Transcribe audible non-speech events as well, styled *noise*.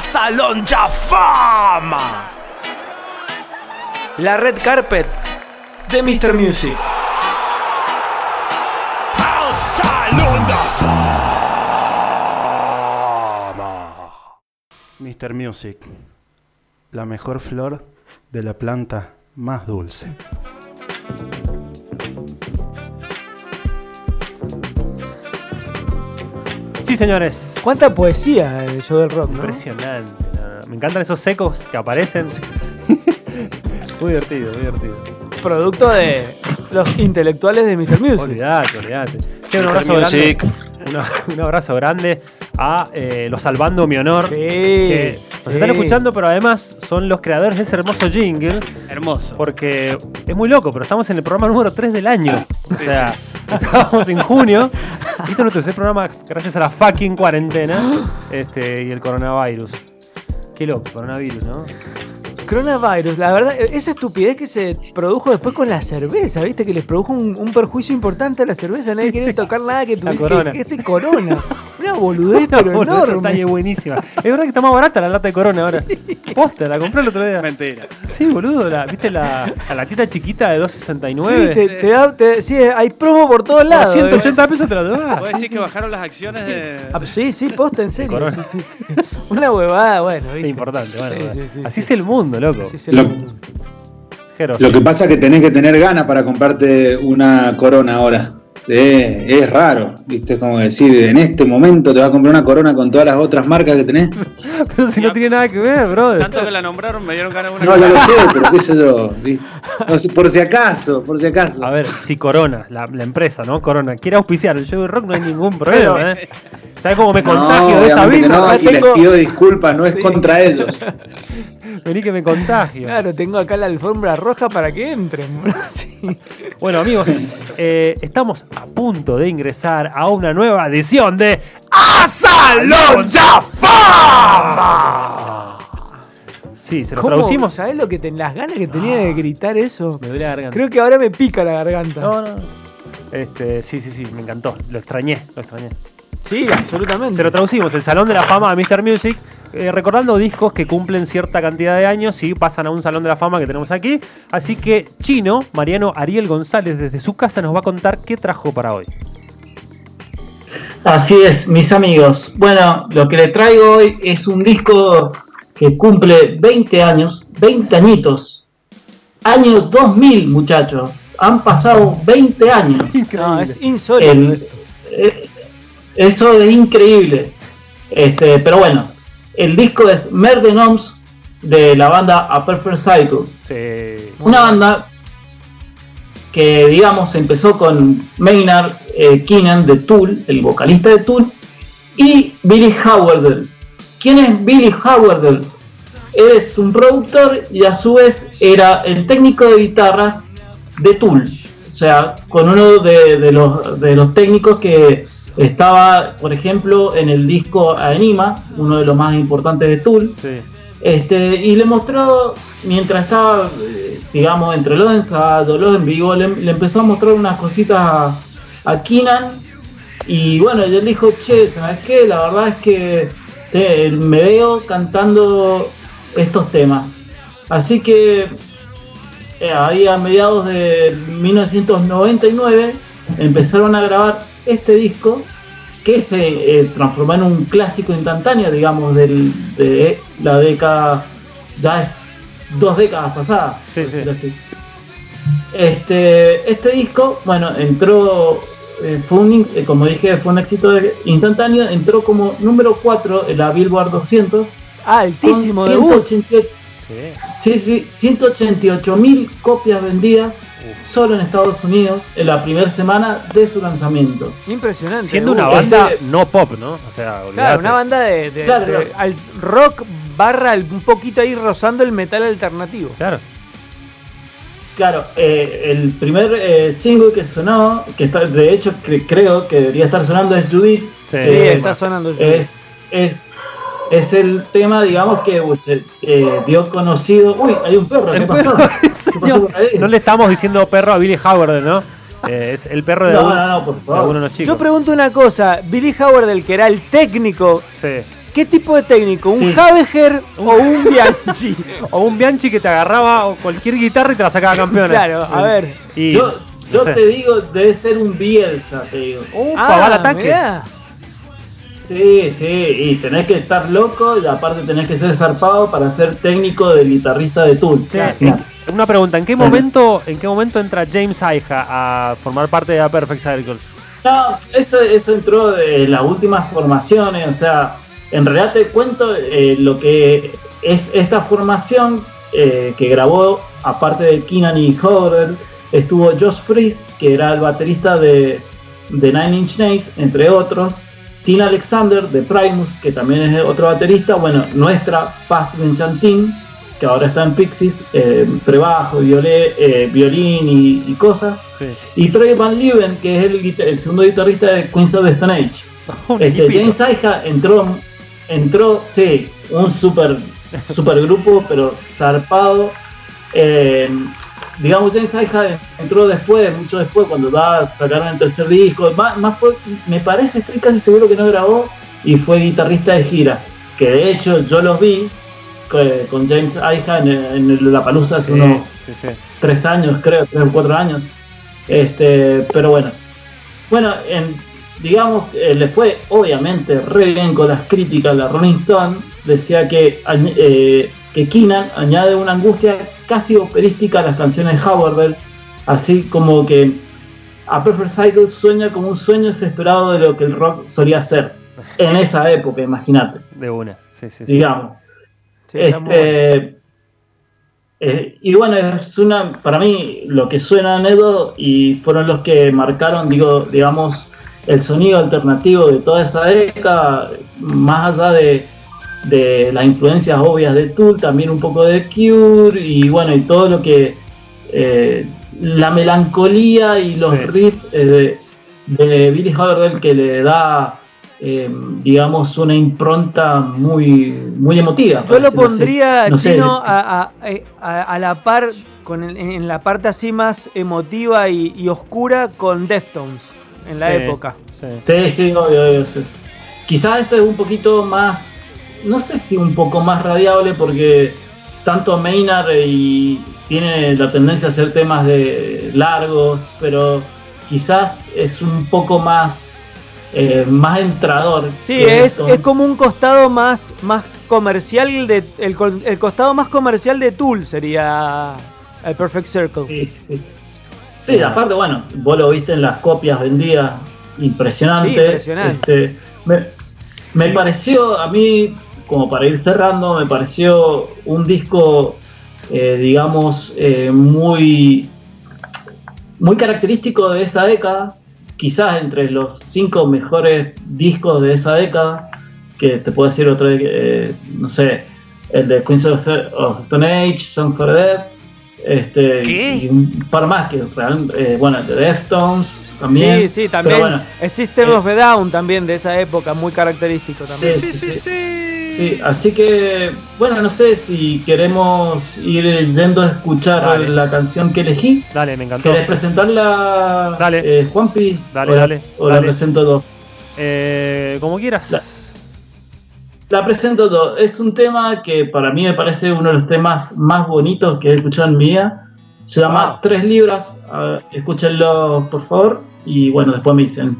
a Salón Ya Fama. La red carpet de Mr. Music. Al Salón Ya Fama. Mr. Music, la mejor flor de la planta más dulce. Sí, señores. ¿Cuánta poesía el show del rock, no? Impresionante. no. Me encantan esos secos que aparecen. *laughs* muy divertido, muy divertido. Producto de los intelectuales de Mr. Music. Olvídate. Che, un abrazo Music. grande. una- un abrazo grande a eh, los Salvando Mi Honor. Sí, que nos sí. están escuchando, pero además son los creadores de ese hermoso jingle. Hermoso. Porque es muy loco, pero estamos en el programa número 3 del año. O sea, estábamos en junio. Este es nuestro tercer programa gracias a la fucking cuarentena este, y el coronavirus. Qué loco, coronavirus, ¿no? Coronavirus, la verdad, esa estupidez que se produjo después con la cerveza, ¿viste? Que les produjo un, un perjuicio importante a la cerveza. Nadie quiere tocar nada que *laughs* tuviese Corona. que, que ese corona. Una boludez, pero Boludo, esa enorme. buenísima. Es verdad que está más barata la lata de corona ahora. Posta, la compré el otro día. Mentira. Sí, boludo, la, ¿viste la, la latita chiquita de Sí, 2.69? te, te da- te- sí, hay promo por todos lados. ¿eh? 180 pesos te la llevas. ¿Puedes decir que bajaron las acciones de.? Ah, Sí, sí, posta, en serio. Corona. sí, sí. Una huevada, bueno. Es ¿viste? importante, bueno. Sí, bueno. sí, sí, Así sí. es el mundo, loco. Así es el Lo- mundo. Lo que pasa es que tenés que tener ganas para comprarte una corona ahora. Eh, es raro, ¿viste? Como decir, en este momento te vas a comprar una corona con todas las otras marcas que tenés. *laughs* Pero si no tiene nada que ver, brother. Tanto que la nombraron, me dieron ganas de una. No, ya lo sé, pero qué sé yo. *laughs* ¿viste? No por si acaso, por si acaso. A ver, si Corona, la, la empresa, ¿no? Corona, quiere auspiciar el show de rock, no hay ningún *laughs* problema, ¿eh? ¿Sabes cómo me contagio no, de esa birra? no, y les tengo- pido disculpas, no es contra ellos. *laughs* Vení que me contagio. Claro, tengo acá la alfombra roja para que entren. *laughs* Sí. Bueno, amigos, eh, estamos a punto de ingresar a una nueva edición de A Salón Ya Fama. Sí, se lo ¿Cómo? traducimos. ¿Sabés lo que ten- las ganas que tenía de gritar eso? Me duele la garganta. Creo que ahora me pica la garganta. No, no. Este, sí, sí, sí, me encantó. Lo extrañé, lo extrañé. Sí, absolutamente. Se lo traducimos, el Salón de la Fama de Mr. Music, eh, recordando discos que cumplen cierta cantidad de años y pasan a un Salón de la Fama que tenemos aquí. Así que Chino, Mariano Ariel González, desde su casa nos va a contar qué trajo para hoy. Así es, mis amigos. Bueno, lo que le traigo hoy es un disco que cumple 20 años, 20 añitos. Año 2000, muchachos. Han pasado 20 años. No, es insólito. El- eh, eso es increíble. Este, pero bueno, el disco es Merden Oms de la banda A Perfect Cycle. Sí. Una banda que, digamos, empezó con Maynard eh, Keenan de Tool, el vocalista de Tool, y Billy Howardell. ¿Quién es Billy Howardell? Es un productor y a su vez era el técnico de guitarras de Tool. O sea, con uno de, de los, de los técnicos que estaba, por ejemplo, en el disco Anima, uno de los más importantes de Tool. Sí. Este, y le mostró, mientras estaba, eh, digamos, entre los ensayos, los en vivo, le, le empezó a mostrar unas cositas a, a Keenan. Y bueno, él dijo, che, ¿sabes qué? La verdad es que me veo cantando estos temas. Así que eh, ahí a mediados de 1999 empezaron a grabar este disco que se eh, transformó en un clásico instantáneo, digamos, del- de la década, ya es dos décadas pasadas. Sí, sí. Este, este disco, bueno, entró, eh, fue un, eh, como dije, fue un éxito instantáneo, entró como número 4 en la Billboard 200. Ah, altísimo debut. 188 Sí. Sí, sí, 188 mil copias vendidas solo en Estados Unidos en la primera semana de su lanzamiento. Impresionante. Siendo una banda ese- no pop, ¿no? O sea, olvidate. Claro, una banda de, de- Claro, de- claro. al rock barra un poquito ahí rozando el metal alternativo. Claro. Claro, eh, el primer eh, single que sonó, que está, de hecho cre- creo que debería estar sonando es Judith. Sí, Eh, está sonando. Es, es, es el tema, digamos, que pues, eh, dio conocido. Uy, hay un perro, ¿qué El pasó? *laughs* no le estamos diciendo perro a Billy Howard, ¿no? Eh, es el perro de, No, no, no, por de favor. uno de los chicos. Yo pregunto una cosa, Billy Howard, el que era el técnico, Sí. ¿Qué tipo de técnico? ¿Un Sí. Habeger o un Bianchi? *laughs* O un Bianchi que te agarraba o cualquier guitarra y te la sacaba campeona. claro, a ver. Y, Yo, yo no sé. te digo, debe ser un Bielsa, te digo. Upa, va al ataque. Ah, mirá. Sí, sí, y tenés que estar loco y aparte tenés que ser zarpado para ser técnico del guitarrista de Tool. Sí, Una pregunta, ¿en qué momento, en qué momento entra James Aija a formar parte de la Perfect Circle? No, eso, eso entró de las últimas formaciones, o sea, en realidad te cuento eh, lo que es esta formación eh, que grabó, aparte de Keenan y Howard, estuvo Josh Freeze, que era el baterista de, de Nine Inch Nails, entre otros, Tina Alexander de Primus, que también es otro baterista, bueno, nuestra Paz Benchantin, que ahora está en Pixies, eh, prebajo, violé, eh, violín y- y cosas. Sí. Y Troy Van Leeuwen, que es el, segundo guitarrista de Queens of the Stone Age. *laughs* Este. James Aija entró, entró, sí, un super, super grupo, pero zarpado. Eh, digamos, James Aija entró después, mucho después, cuando va, sacaron el tercer disco. Más, más fue, me parece, estoy casi seguro que no grabó y fue guitarrista de gira. Que de hecho yo los vi eh, con James Aija en, en la palusa hace Sí, unos sí, sí. tres años, creo, tres o cuatro años. Este, pero bueno. Bueno, en, digamos, eh, le fue obviamente re bien con las críticas. La Rolling Stone decía que, eh, que Keenan añade una angustia casi operística a las canciones de Howard, así como que a Perfect Cycle sueña como un sueño desesperado de lo que el rock solía ser en esa época, imagínate, De una. Sí, sí, sí. digamos. Sí. Este, eh, y bueno, es una, para mí lo que suena Nedo y fueron los que marcaron, digo, digamos, el sonido alternativo de toda esa década, más allá de, de las influencias obvias de Tool, también un poco de Cure y bueno, y todo lo que eh, la melancolía y los Sí. riffs eh, de, de Billy Howard que le da eh, digamos una impronta muy muy emotiva Yo lo pondría, No sé, Chino, a, a- a- a la par, con el- en la parte así más emotiva y, y oscura con Deftones en la Sí, época. sí. Sí, sí, obvio, obvio, sí. Quizás este es un poquito más, no sé si un poco más radiable porque tanto Maynard y tiene la tendencia a hacer temas de largos, pero quizás es un poco más eh, más entrador. Sí, es, es como un costado más, más comercial de el, el costado más comercial de Tool sería el Perfect Circle. Sí, sí, sí. Sí, aparte, bueno, vos lo viste en las copias vendidas, impresionante. Sí, impresionante. Este, me, me pareció, a mí, como para ir cerrando, me pareció un disco, eh, digamos, eh, muy, muy característico de esa década. Quizás entre los cinco mejores discos de esa década, que te puedo decir otro, eh, no sé, el de Queens of of Stone Age, Song for the Dead, este, ¿Qué? y un par más que eh, bueno, el de Deftones también. Sí, sí, también. Bueno, el System eh, of a Down también de esa época, muy característico también. Sí, sí, sí. Sí, así que, bueno, no sé si queremos ir yendo a escuchar Dale. la canción que elegí. Dale, me encantó. ¿Querés presentarla, Dale. eh, Juanpi? Dale, o la- dale, O la presento dos. Eh, como quieras. La- La presento dos. Es un tema que para mí me parece uno de los temas más bonitos que he escuchado en mi vida. Se llama. Tres Libras. Ver, escúchenlo, por favor. Y bueno, después me dicen